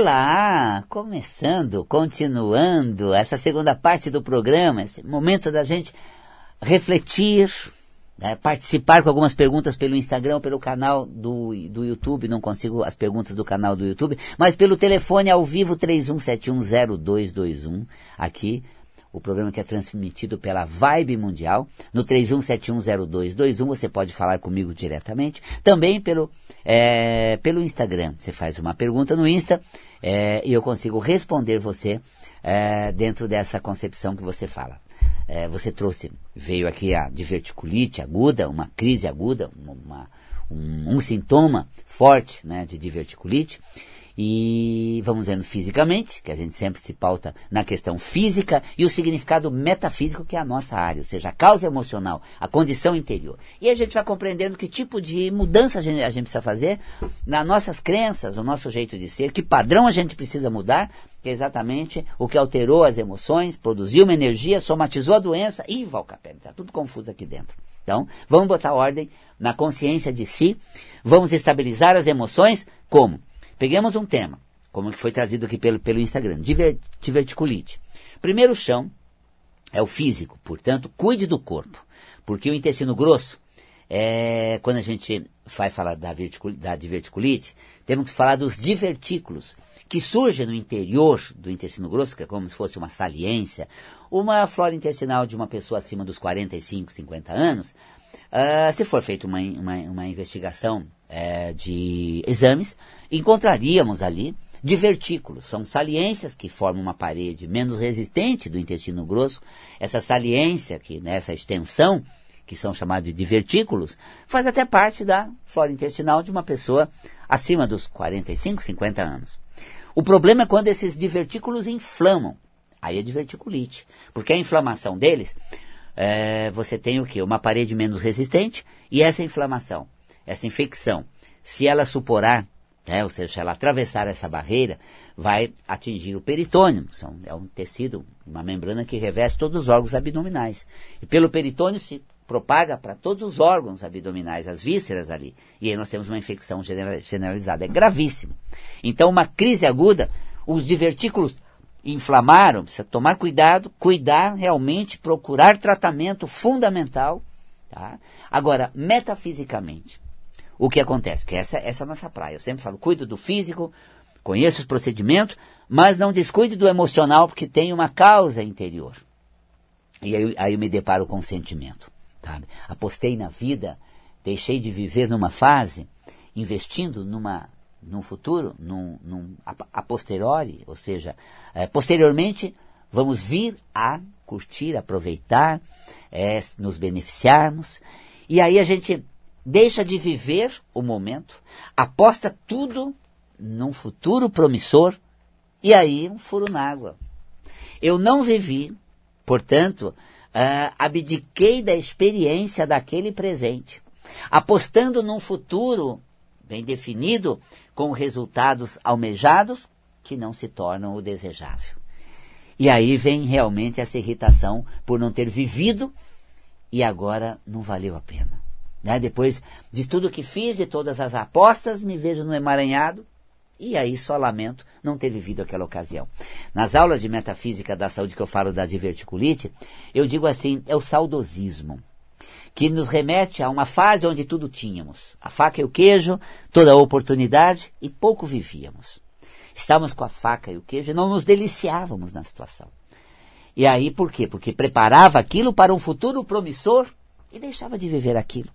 Olá, começando, continuando essa segunda parte do programa, esse momento da gente refletir, né, participar com algumas perguntas pelo Instagram, pelo canal do, do YouTube, não consigo as perguntas do canal do YouTube, mas pelo telefone ao vivo 31710221, aqui o programa que é transmitido pela Vibe Mundial. No 31710221 você pode falar comigo diretamente. Também pelo, é, pelo Instagram. Você faz uma pergunta no Insta é, e eu consigo responder você é, dentro dessa concepção que você fala. É, você trouxe, veio aqui a diverticulite aguda, uma crise aguda, uma, um, um, sintoma forte né, de diverticulite e vamos vendo fisicamente, que a gente sempre se pauta na questão física e o significado metafísico, que é a nossa área, ou seja, a causa emocional, a condição interior. E a gente vai compreendendo que tipo de mudança a gente, a gente precisa fazer nas nossas crenças, o nosso jeito de ser, que padrão a gente precisa mudar, que é exatamente o que alterou as emoções, produziu uma energia, somatizou a doença e Valcapelli, está tudo confuso aqui dentro. Então, vamos botar ordem na consciência de si, vamos estabilizar as emoções como? Peguemos um tema, como que foi trazido aqui pelo, pelo Instagram, diverticulite. Primeiro chão é o físico, portanto, cuide do corpo. Porque o intestino grosso, é, quando a gente vai falar da, da diverticulite, temos que falar dos divertículos, que surgem no interior do intestino grosso, que é como se fosse uma saliência, uma flora intestinal de uma pessoa acima dos 45, 50 anos, uh, se for feita uma, uma, uma investigação uh, de exames, encontraríamos ali divertículos. São saliências que formam uma parede menos resistente do intestino grosso. Essa saliência, que, né, extensão, que são chamados de divertículos, faz até parte da flora intestinal de uma pessoa acima dos 45, 50 anos. O problema é quando esses divertículos inflamam. Aí é diverticulite. Porque a inflamação deles, é, você tem o que? Uma parede menos resistente e essa inflamação, essa infecção, se ela suporar né? ou seja, se ela atravessar essa barreira, vai atingir o peritônio. São, é um tecido, uma membrana que reveste todos os órgãos abdominais. E pelo peritônio se propaga para todos os órgãos abdominais, as vísceras ali. E aí nós temos uma infecção generalizada. É gravíssimo. Então, uma crise aguda, os divertículos inflamaram, precisa tomar cuidado, cuidar realmente, procurar tratamento fundamental. Tá? Agora, metafisicamente, o que acontece? Que essa, essa é a nossa praia. Eu sempre falo, cuido do físico, conheço os procedimentos, mas não descuide do emocional, porque tem uma causa interior. E aí, aí eu me deparo com o sentimento. Sabe? Apostei na vida, deixei de viver numa fase, investindo numa, num futuro, num, num a, a posteriori, ou seja, é, posteriormente vamos vir a curtir, aproveitar, é, nos beneficiarmos. E aí a gente deixa de viver o momento, aposta tudo num futuro promissor e aí um furo na água. Eu não vivi, portanto, uh, abdiquei da experiência daquele presente, apostando num futuro bem definido, com resultados almejados que não se tornam o desejável. E aí vem realmente essa irritação por não ter vivido e agora não valeu a pena. Né? Depois de tudo que fiz, de todas as apostas, me vejo no emaranhado e aí só lamento não ter vivido aquela ocasião. Nas aulas de metafísica da saúde que eu falo da diverticulite, eu digo assim, é o saudosismo, que nos remete a uma fase onde tudo tínhamos. A faca e o queijo, toda a oportunidade e pouco vivíamos. Estávamos com a faca e o queijo e não nos deliciávamos na situação. E aí por quê? Porque preparava aquilo para um futuro promissor e deixava de viver aquilo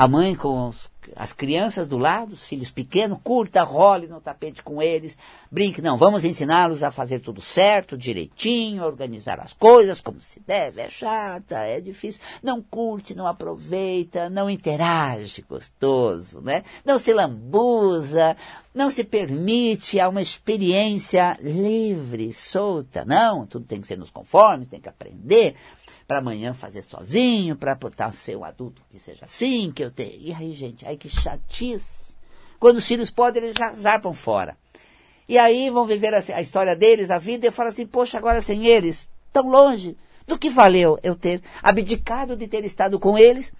a mãe com os, as crianças do lado, os filhos pequenos, curta, role no tapete com eles, brinque. Não, vamos ensiná-los a fazer tudo certo, direitinho, organizar as coisas como se deve. É chata, é difícil. Não curte, não aproveita, não interage gostoso, né? Não se lambuza, não se permite a uma experiência livre, solta. Não, tudo tem que ser nos conformes, tem que aprender para amanhã fazer sozinho, para botar ser um adulto que seja assim, que eu tenho. E aí, gente, aí que chatice. Quando os filhos podem, eles já zarpam fora. E aí vão viver a, a história deles, a vida, e falam assim, poxa, agora sem eles, tão longe, do que valeu eu ter abdicado de ter estado com eles,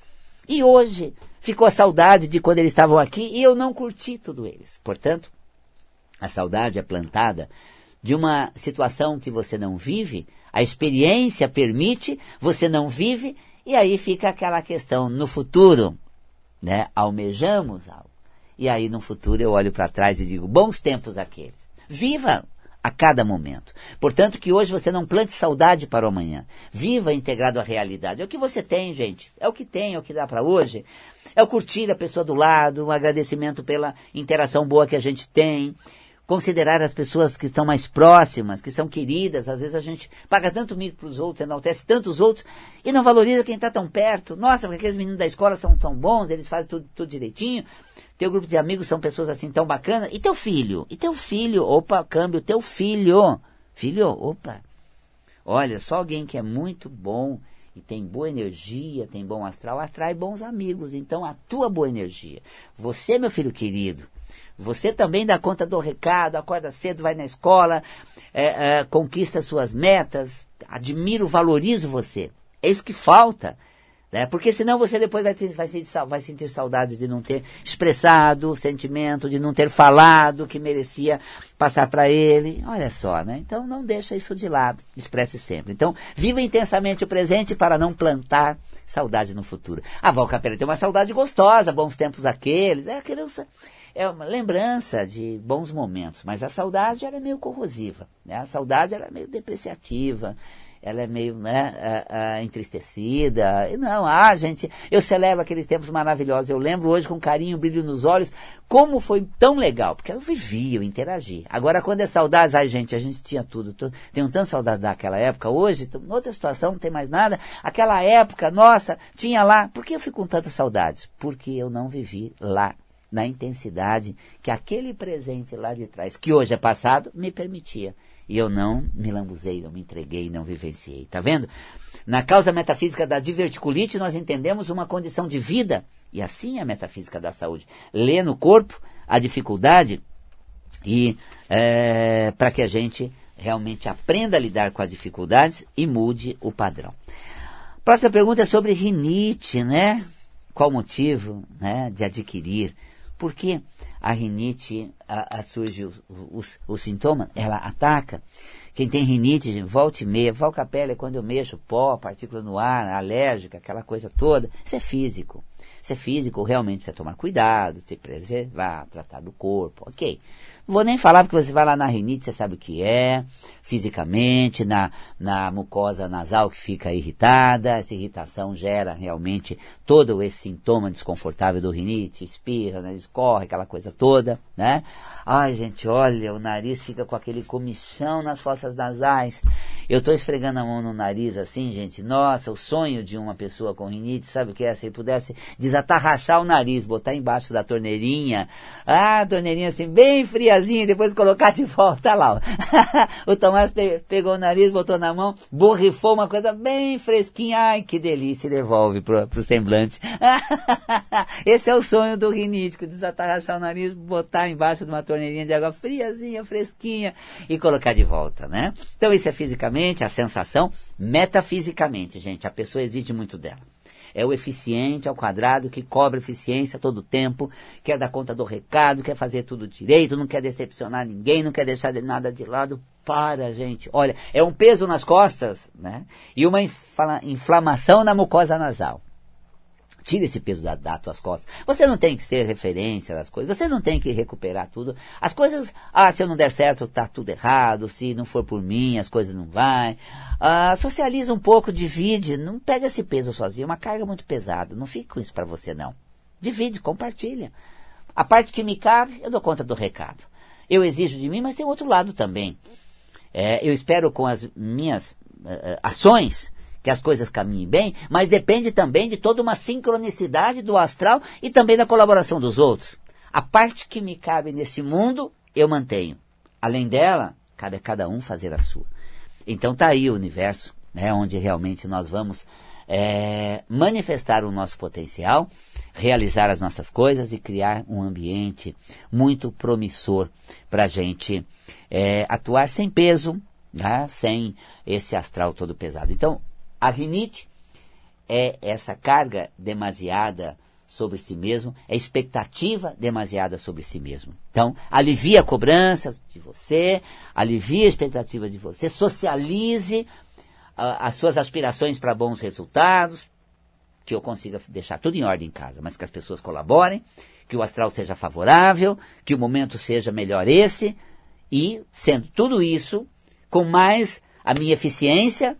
e hoje ficou a saudade de quando eles estavam aqui, e eu não curti tudo eles. Portanto, A saudade é plantada de uma situação que você não vive, a experiência permite, você não vive, e aí fica aquela questão, no futuro, né, almejamos algo. E aí no futuro eu olho para trás e digo, bons tempos aqueles. Viva a cada momento. Portanto, que hoje você não plante saudade para o amanhã. Viva integrado à realidade. É o que você tem, gente. É o que tem, é o que dá para hoje. É o curtir a pessoa do lado, um agradecimento pela interação boa que a gente tem. Considerar as pessoas que estão mais próximas, que são queridas. Às vezes a gente paga tanto mico para os outros, enaltece tantos outros e não valoriza quem está tão perto. Nossa, porque aqueles meninos da escola são tão bons, eles fazem tudo, tudo direitinho. Teu grupo de amigos são pessoas assim tão bacanas. E teu filho? E teu filho? Opa, câmbio, teu filho. Filho, opa. Olha, só alguém que é muito bom e tem boa energia, tem bom astral, atrai bons amigos. Então, a tua boa energia. Você, meu filho querido, você também dá conta do recado, acorda cedo, vai na escola, é, é, conquista suas metas. Admiro, valorizo você. É isso que falta. Né? Porque senão você depois vai, ter, vai, sentir, vai sentir saudades de não ter expressado o sentimento, de não ter falado que merecia passar para ele. Olha só, né? Então não deixa isso de lado, expresse sempre. Então, viva intensamente o presente para não plantar saudade no futuro. A Val Capela tem uma saudade gostosa, bons tempos aqueles. É a criança é uma lembrança de bons momentos, mas a saudade ela é meio corrosiva, né? A saudade ela é meio depreciativa, ela é meio né, entristecida. Não, ah, gente, eu celebro aqueles tempos maravilhosos. Eu lembro hoje com carinho, brilho nos olhos, como foi tão legal, porque eu vivi, eu interagi. Agora, quando é saudade, ai, gente, a gente tinha tudo. Tenho tanta saudade daquela época. Hoje, outra situação, não tem mais nada. Aquela época, nossa, tinha lá. Por que eu fico com tanta saudade? Porque eu não vivi lá na intensidade que aquele presente lá de trás, que hoje é passado, me permitia. E eu não me lambuzei, não me entreguei, não vivenciei. Tá vendo? Na causa metafísica da diverticulite, nós entendemos uma condição de vida. E assim é a metafísica da saúde. Lê no corpo a dificuldade e é, para que a gente realmente aprenda a lidar com as dificuldades e mude o padrão. Próxima pergunta é sobre rinite, né? Qual o motivo né, de adquirir? Por que a rinite a, a surge o, o, o, sintoma? Ela ataca. Quem tem rinite, volta e meia, volta a pele é quando eu mexo pó, partícula no ar, alérgica, aquela coisa toda. Isso é físico. Isso é físico, realmente precisa tomar cuidado, se preservar, tratar do corpo, ok. Vou nem falar porque você vai lá na rinite, você sabe o que é, fisicamente, na, na mucosa nasal que fica irritada, essa irritação gera realmente todo esse sintoma desconfortável do rinite, espirra, né, escorre, aquela coisa toda, né? Ai, gente, olha, o nariz fica com aquele comichão nas fossas nasais. Eu estou esfregando a mão no nariz assim, gente, nossa, o sonho de uma pessoa com rinite, sabe o que é? Se ele pudesse desatarrachar o nariz, botar embaixo da torneirinha, ah, torneirinha assim, bem e depois colocar de volta lá. o Tomás pe pegou o nariz, botou na mão, borrifou uma coisa bem fresquinha, ai, que delícia, e devolve pro, pro semblante. Esse é o sonho do rinítico, desatarrachar o nariz, botar embaixo de uma torneirinha de água friazinha, fresquinha, e colocar de volta, né? Então isso é fisicamente, a sensação, metafisicamente, gente, a pessoa exige muito dela é o eficiente ao quadrado que cobra eficiência todo tempo, quer dar conta do recado, quer fazer tudo direito, não quer decepcionar ninguém, não quer deixar de nada de lado. Para, gente. Olha, é um peso nas costas, né? E uma inflamação na mucosa nasal. Tira esse peso da, das tuas costas. Você não tem que ser referência das coisas. Você não tem que recuperar tudo. As coisas, ah, se eu não der certo, tá tudo errado. Se não for por mim, as coisas não vai. Ah, socializa um pouco, divide. Não pega esse peso sozinho. É uma carga muito pesada. Não fique com isso para você, não. Divide, compartilha. A parte que me cabe, eu dou conta do recado. Eu exijo de mim, mas tem outro lado também. É, eu espero com as minhas uh, ações que as coisas caminhem bem, mas depende também de toda uma sincronicidade do astral e também da colaboração dos outros. A parte que me cabe nesse mundo, eu mantenho. Além dela, cabe a cada um fazer a sua. Então tá aí o universo, né, onde realmente nós vamos é, manifestar o nosso potencial, realizar as nossas coisas e criar um ambiente muito promissor para a gente é, atuar sem peso, né, sem esse astral todo pesado. Então, a rinite é essa carga demasiada sobre si mesmo, é expectativa demasiada sobre si mesmo. Então, alivia a cobrança de você, alivia a expectativa de você, socialize uh, as suas aspirações para bons resultados, que eu consiga deixar tudo em ordem em casa, mas que as pessoas colaborem, que o astral seja favorável, que o momento seja melhor esse, e sendo tudo isso, com mais a minha eficiência,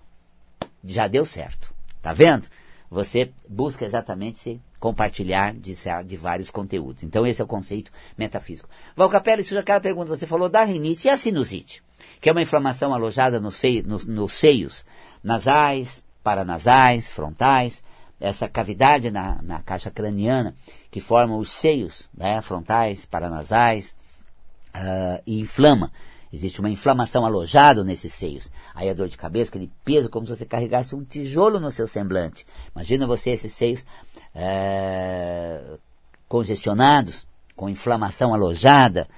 já deu certo. Tá vendo? Você busca exatamente se compartilhar de, de, vários conteúdos. Então esse é o conceito metafísico. Valcapelli, já aquela pergunta, você falou da rinite e a sinusite, que é uma inflamação alojada nos, feio, nos, nos seios nasais, paranasais, frontais, essa cavidade na, na caixa craniana que forma os seios né, frontais, paranasais uh, e inflama. Existe uma inflamação alojada nesses seios. Aí a dor de cabeça, aquele peso, como se você carregasse um tijolo no seu semblante. Imagina você esses seios é, congestionados, com inflamação alojada,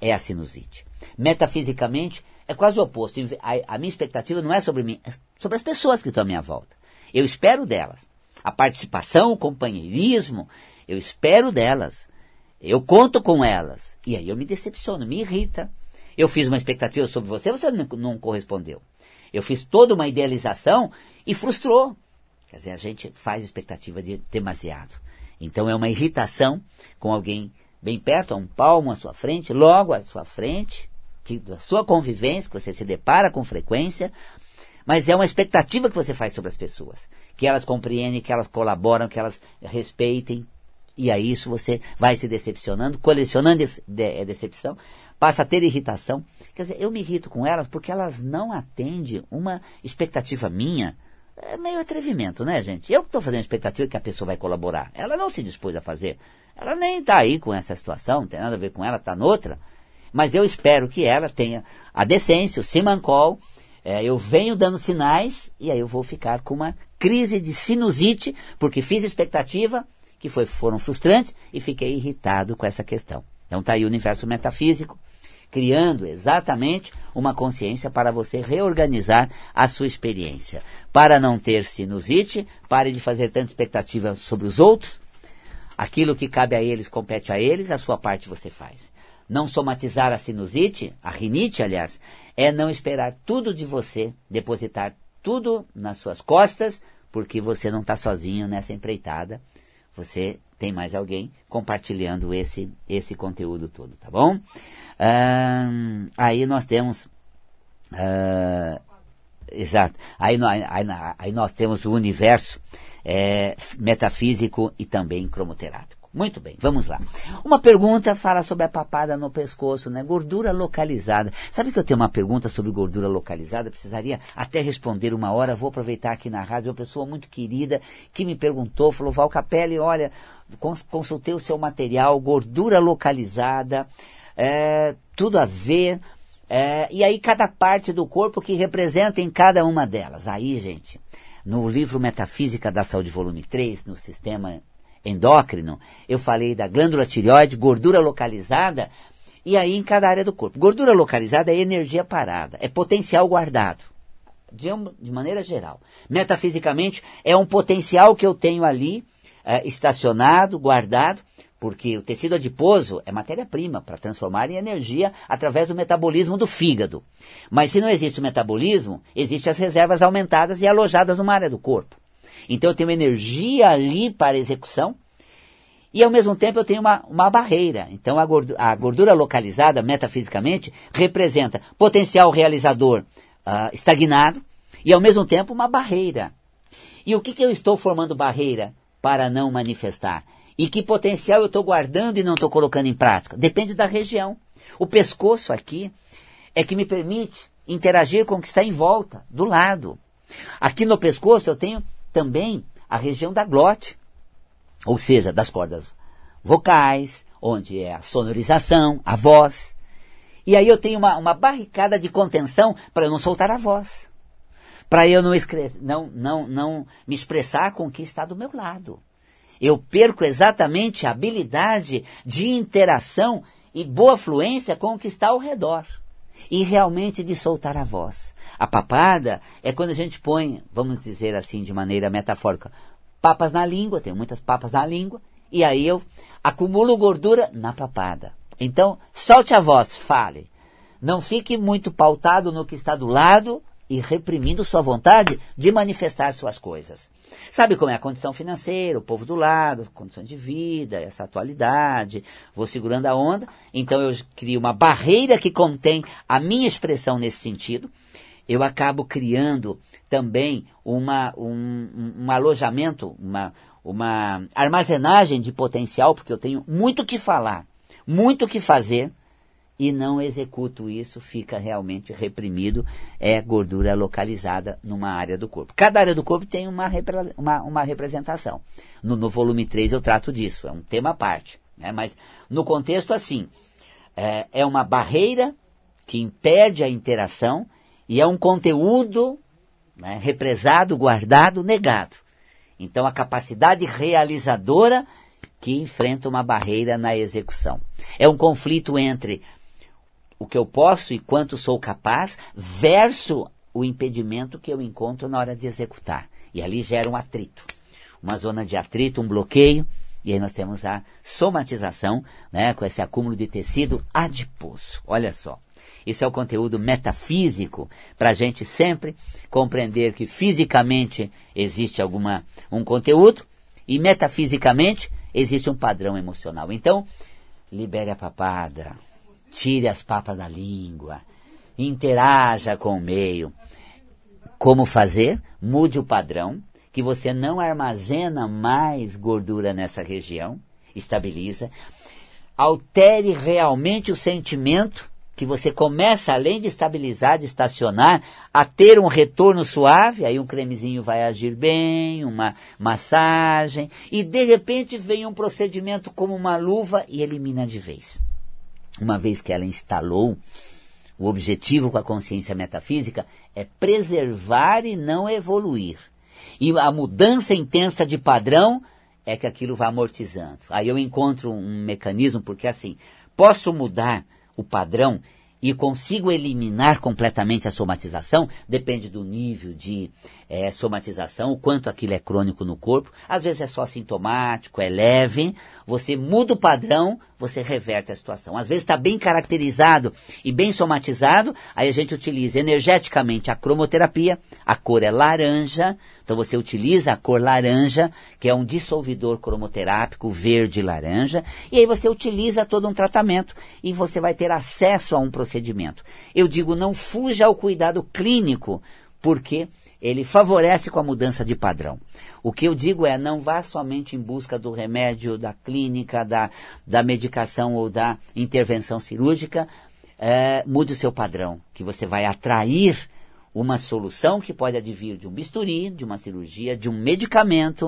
é a sinusite. Metafisicamente, é quase o oposto. A, a minha expectativa não é sobre mim, é sobre as pessoas que estão à minha volta. Eu espero delas. A participação, o companheirismo, eu espero delas. Eu conto com elas. E aí eu me decepciono, me irrita. Eu fiz uma expectativa sobre você, você não, correspondeu. Eu fiz toda uma idealização e frustrou. Quer dizer, a gente faz expectativa de demasiado. Então é uma irritação com alguém bem perto, a um palmo à sua frente, logo à sua frente, que, da sua convivência, que você se depara com frequência, mas é uma expectativa que você faz sobre as pessoas. Que elas compreendem, que elas colaboram, que elas respeitem. E a isso você vai se decepcionando, colecionando de, decepção, passa a ter irritação. Quer dizer, eu me irrito com elas porque elas não atendem uma expectativa minha. É meio atrevimento, né, gente? Eu que estou fazendo expectativa que a pessoa vai colaborar. Ela não se dispôs a fazer. Ela nem está aí com essa situação, não tem nada a ver com ela, está noutra. Mas eu espero que ela tenha a decência, o simancol. É, eu venho dando sinais e aí eu vou ficar com uma crise de sinusite, porque fiz expectativa que foi, foram frustrantes e fiquei irritado com essa questão. Então está aí o universo metafísico, criando exatamente uma consciência para você reorganizar a sua experiência. Para não ter sinusite, pare de fazer tanta expectativa sobre os outros. Aquilo que cabe a eles compete a eles, a sua parte você faz. Não somatizar a sinusite, a rinite, aliás, é não esperar tudo de você, depositar tudo nas suas costas, porque você não está sozinho nessa empreitada. Você tem mais alguém compartilhando esse, esse conteúdo todo, tá bom? Uh, aí nós temos. Uh, exato. Aí, aí, aí, nós temos o universo é, metafísico e também cromoterápico. Muito bem, vamos lá. Uma pergunta fala sobre a papada no pescoço, né? Gordura localizada. Sabe que eu tenho uma pergunta sobre gordura localizada? Precisaria até responder uma hora. Vou aproveitar aqui na rádio uma pessoa muito querida que me perguntou, falou, Val Capelli, olha, consultei o seu material, gordura localizada, é, tudo a ver. É, e aí cada parte do corpo que representa em cada uma delas. Aí, gente, no livro Metafísica da Saúde, volume 3, no sistema endócrino, eu falei da glândula tireoide, gordura localizada, e aí em cada área do corpo. Gordura localizada é energia parada, é potencial guardado, de, de maneira geral. Metafisicamente, é um potencial que eu tenho ali, é, estacionado, guardado, porque o tecido adiposo é matéria-prima para transformar em energia através do metabolismo do fígado. Mas se não existe o metabolismo, existem as reservas aumentadas e alojadas numa área do corpo. Então eu tenho energia ali para execução e ao mesmo tempo eu tenho uma, uma barreira. Então a gordura, a gordura localizada, metafisicamente, representa potencial realizador uh, estagnado e ao mesmo tempo uma barreira. E o que, que eu estou formando barreira para não manifestar? E que potencial eu estou guardando e não estou colocando em prática? Depende da região. O pescoço aqui é que me permite interagir com o que está em volta, do lado. Aqui no pescoço eu tenho também a região da glote, ou seja, das cordas vocais, onde é a sonorização, a voz. E aí eu tenho uma, uma barricada de contenção para eu não soltar a voz. Para eu não, não, não, não me expressar com o que está do meu lado. Eu perco exatamente a habilidade de interação e boa fluência com o que está ao redor. E realmente de soltar a voz. A papada é quando a gente põe, vamos dizer assim de maneira metafórica, papas na língua, tem muitas papas na língua, e aí eu acumulo gordura na papada. Então, solte a voz, fale. Não fique muito pautado no que está do lado e reprimindo sua vontade de manifestar suas coisas. Sabe como é a condição financeira, o povo do lado, condição de vida, essa atualidade, vou segurando a onda, então eu crio uma barreira que contém a minha expressão nesse sentido, eu acabo criando também uma, um, um alojamento, uma, uma armazenagem de potencial, porque eu tenho muito o que falar, muito o que fazer, e não executo isso, fica realmente reprimido, é gordura localizada numa área do corpo. Cada área do corpo tem uma, uma, uma representação. No, no, volume 3 eu trato disso, é um tema à parte. Né? Mas no contexto assim, é, é uma barreira que impede a interação e é um conteúdo né, represado, guardado, negado. Então a capacidade realizadora que enfrenta uma barreira na execução. É um conflito entre o que eu posso e quanto sou capaz, versus o impedimento que eu encontro na hora de executar. E ali gera um atrito. Uma zona de atrito, um bloqueio, e aí nós temos a somatização, né, com esse acúmulo de tecido adiposo. Olha só. Isso é o conteúdo metafísico para a gente sempre compreender que fisicamente existe alguma um conteúdo e metafisicamente existe um padrão emocional. Então, libere a papada, tire as papas da língua, interaja com o meio. Como fazer? Mude o padrão, que você não armazena mais gordura nessa região, estabiliza. Altere realmente o sentimento que você começa, além de estabilizar, de estacionar, a ter um retorno suave, aí um cremezinho vai agir bem, uma massagem, e de repente vem um procedimento como uma luva e elimina de vez uma vez que ela instalou, o objetivo com a consciência metafísica é preservar e não evoluir. E a mudança intensa de padrão é que aquilo vai amortizando. Aí eu encontro um mecanismo, porque assim, posso mudar o padrão e consigo eliminar completamente a somatização, depende do nível de é, somatização, o quanto aquilo é crônico no corpo. Às vezes é só sintomático, é leve, você muda o padrão, você reverte a situação. Às vezes está bem caracterizado e bem somatizado, aí a gente utiliza energeticamente a cromoterapia, a cor é laranja, então você utiliza a cor laranja, que é um dissolvidor cromoterápico verde-laranja, e aí você utiliza todo um tratamento e você vai ter acesso a um procedimento. Eu digo, não fuja ao cuidado clínico, porque ele favorece com a mudança de padrão. O que eu digo é, não vá somente em busca do remédio, da clínica, da, da medicação ou da intervenção cirúrgica, é, mude o seu padrão, que você vai atrair uma solução que pode advir de um bisturi, de uma cirurgia, de um medicamento,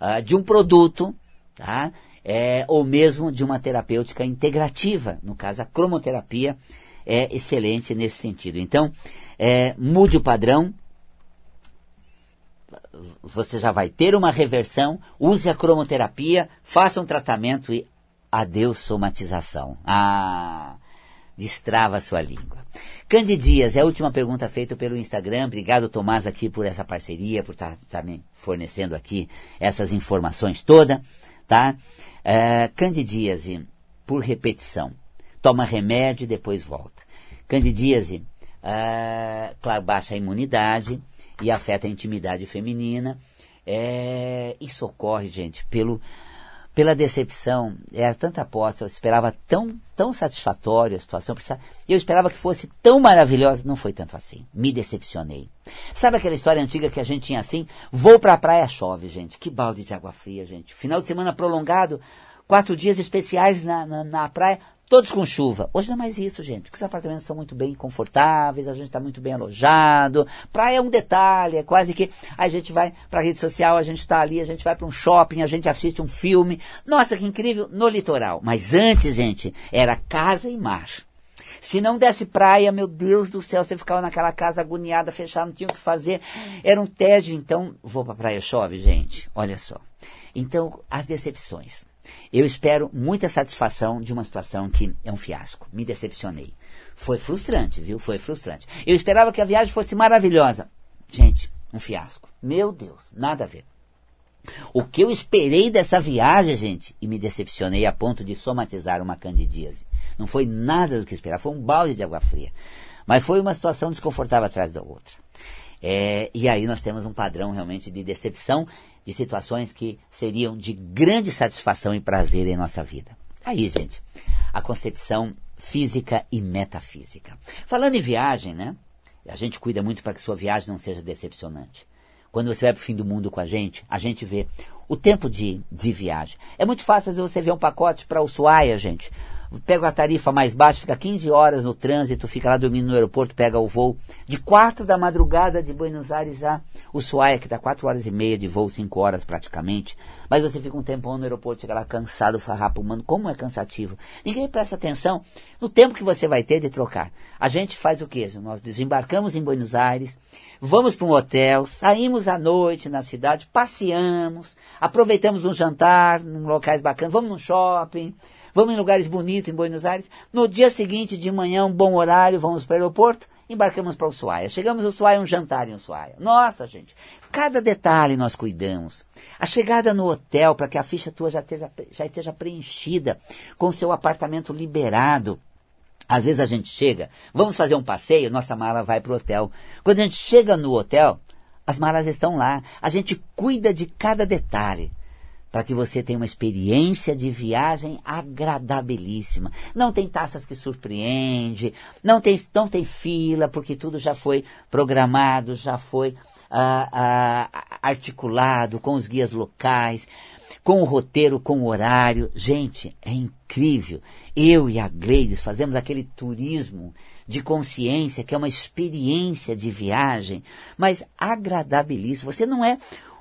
uh, de um produto, tá? É, ou mesmo de uma terapêutica integrativa. No caso, a cromoterapia é excelente nesse sentido. Então, é, mude o padrão, você já vai ter uma reversão, use a cromoterapia, faça um tratamento e adeus somatização. Ah, destrava sua língua. Candy Dias, é a última pergunta feita pelo Instagram. Obrigado, Tomás, aqui por essa parceria, por estar tá, tá me fornecendo aqui essas informações todas, tá? É, Candy Dias, por repetição, toma remédio e depois volta. Candidíase, é, claro, baixa a imunidade, e afeta a intimidade feminina. É, isso ocorre, gente, pelo, pela decepção. Era tanta aposta, eu esperava tão, tão satisfatória a situação. Eu esperava que fosse tão maravilhosa. Não foi tanto assim. Me decepcionei. Sabe aquela história antiga que a gente tinha assim? Vou pra praia, chove, gente. Que balde de água fria, gente. Final de semana prolongado, quatro dias especiais na, na, na praia, todos com chuva. Hoje não é mais isso, gente, porque os apartamentos são muito bem confortáveis, a gente está muito bem alojado. Praia é um detalhe, é quase que a gente vai para a rede social, a gente está ali, a gente vai para um shopping, a gente assiste um filme. Nossa, que incrível, no litoral. Mas antes, gente, era casa e mar. Se não desse praia, meu Deus do céu, você ficava naquela casa agoniada, fechada, não tinha o que fazer. Era um tédio, então, vou para praia chove, gente. Olha só. Então, as decepções. Eu espero muita satisfação de uma situação que é um fiasco. Me decepcionei. Foi frustrante, viu? Foi frustrante. Eu esperava que a viagem fosse maravilhosa. Gente, um fiasco. Meu Deus, nada a ver. O que eu esperei dessa viagem, gente, e me decepcionei a ponto de somatizar uma candidíase. Não foi nada do que eu esperava, foi um balde de água fria. Mas foi uma situação desconfortável atrás da outra. É, e aí nós temos um padrão realmente de decepção de situações que seriam de grande satisfação e prazer em nossa vida. Aí, gente, a concepção física e metafísica. Falando em viagem, né? A gente cuida muito para que sua viagem não seja decepcionante. Quando você vai para o fim do mundo com a gente, a gente vê o tempo de, de viagem. É muito fácil você ver um pacote para Ushuaia, gente pega a tarifa mais baixa, fica 15 horas no trânsito, fica lá dormindo no aeroporto, pega o voo. De 4 da madrugada de Buenos Aires já, o Suaia, que dá 4 horas e meia de voo, 5 horas praticamente. Mas você fica um tempão no aeroporto, chega lá cansado, farrapo humano. Como é cansativo. Ninguém presta atenção no tempo que você vai ter de trocar. A gente faz o quê? Nós desembarcamos em Buenos Aires, vamos para um hotel, saímos à noite na cidade, passeamos, aproveitamos um jantar em locais bacanas, vamos no shopping, vamos em lugares bonitos em Buenos Aires. No dia seguinte, de manhã, um bom horário, vamos para o aeroporto, embarcamos para o Ushuaia. Chegamos no Ushuaia, um jantar em Ushuaia. Nossa, gente, cada detalhe nós cuidamos. A chegada no hotel, para que a ficha tua já esteja, já esteja preenchida, com o seu apartamento liberado. Às vezes a gente chega, vamos fazer um passeio, nossa mala vai para o hotel. Quando a gente chega no hotel, as malas estão lá. A gente cuida de cada detalhe para que você tenha uma experiência de viagem agradabilíssima. Não tem taxas que surpreende, não tem, não tem fila, porque tudo já foi programado, já foi ah, ah, articulado com os guias locais, com o roteiro, com o horário. Gente, é incrível. Eu e a Gleides fazemos aquele turismo de consciência, que é uma experiência de viagem, mas agradabilíssimo. Você não é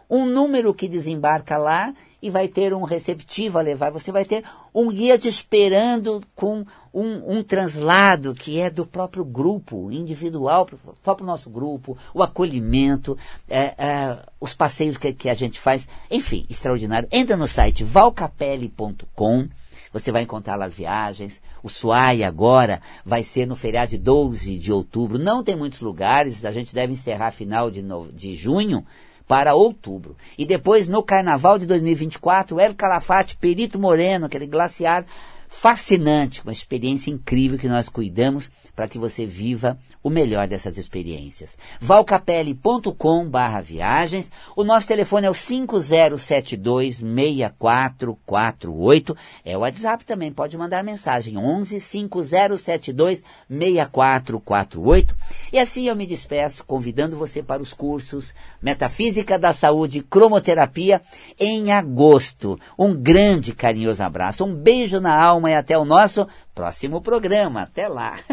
um número que desembarca lá e vai ter um receptivo a levar. Você vai ter um guia te esperando com um, um translado que é do próprio grupo, individual, só para o nosso grupo, o acolhimento, é, é, os passeios que, que a gente faz. Enfim, extraordinário. Entra no site valcapelli.com. Você vai encontrar lá as viagens. O Suai agora vai ser no feriado de 12 de outubro. Não tem muitos lugares. A gente deve encerrar final de, no, de junho para outubro. E depois, no carnaval de 2024, El Calafate, Perito Moreno, aquele glaciar fascinante, uma experiência incrível que nós cuidamos para que você viva o melhor dessas experiências. valcapelli.com barra viagens, o nosso telefone é o 5072-6448, é o WhatsApp também, pode mandar mensagem, 11 5072 6448, e assim eu me despeço, convidando você para os cursos Metafísica da Saúde Cromoterapia em agosto. Um grande carinhoso abraço, um beijo na e até o nosso próximo programa. Até lá!